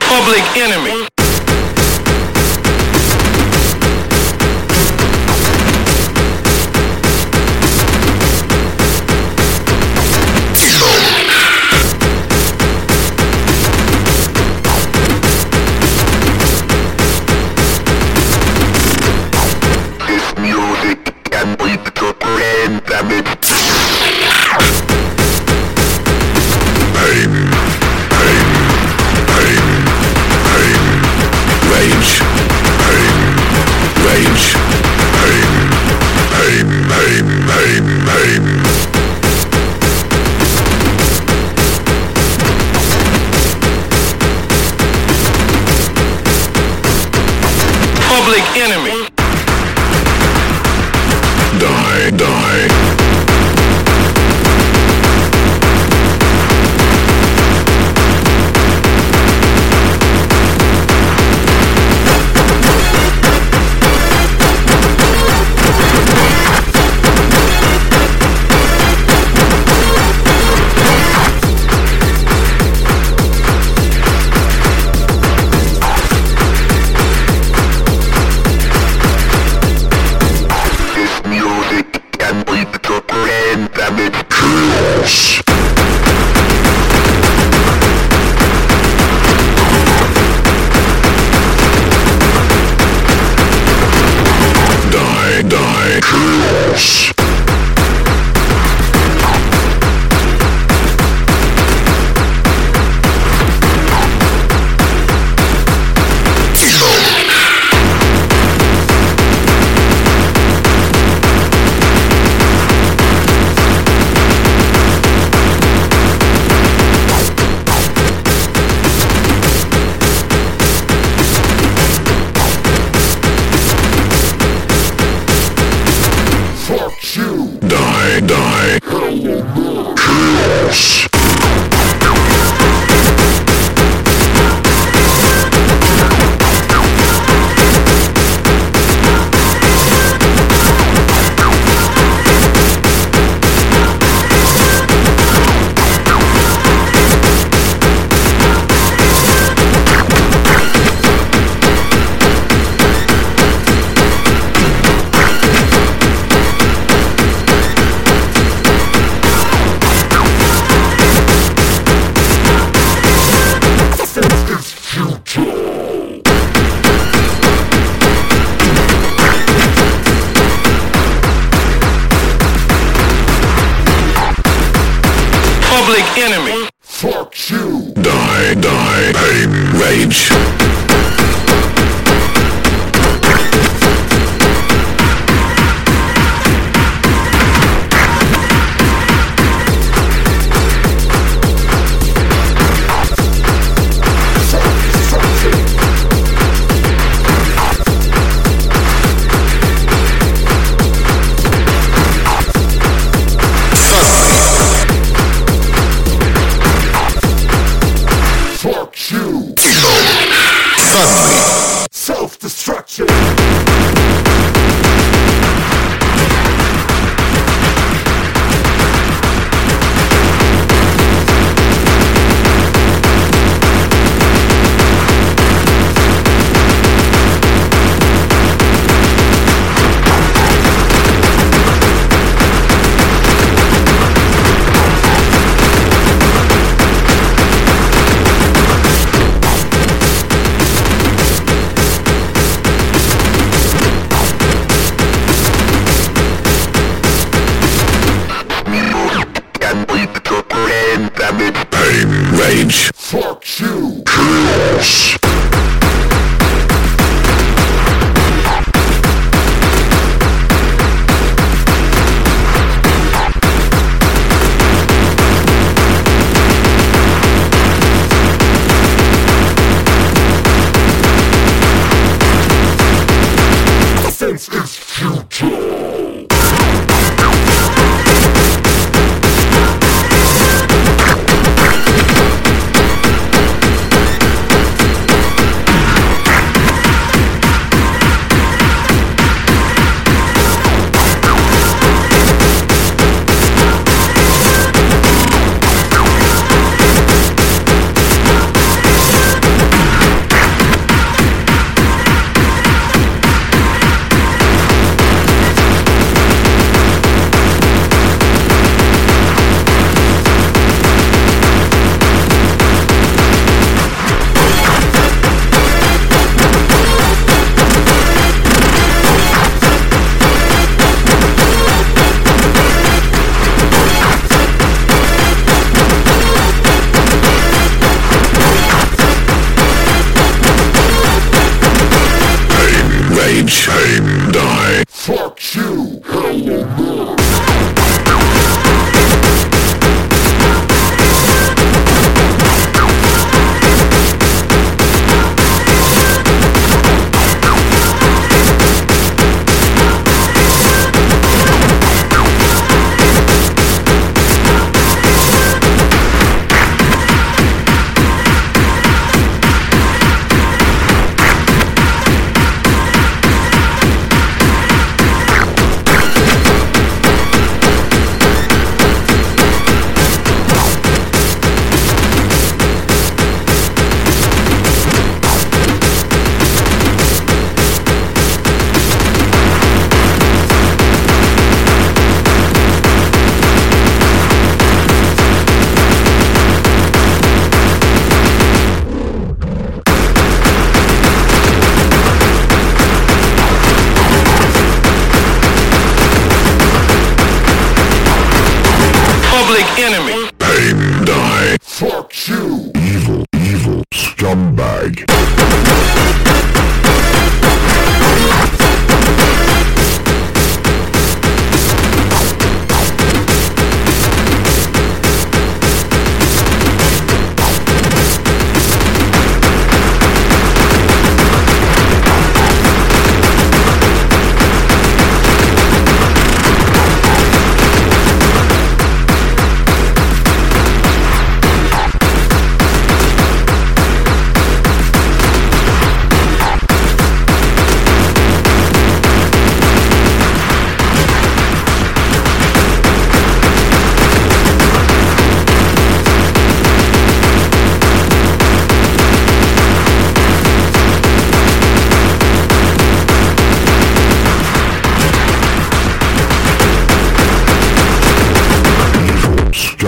Public Enemy. public enemy. Die, die. and we the brain that it kills. public enemy. Fuck you. Die, die, pain, rage.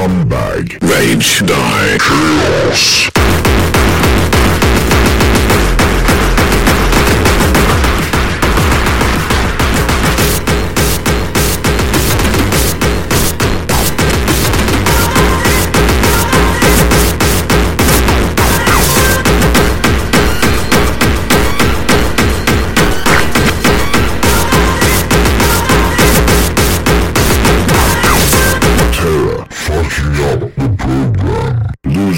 scumbag. Rage, die, chaos.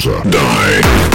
Die.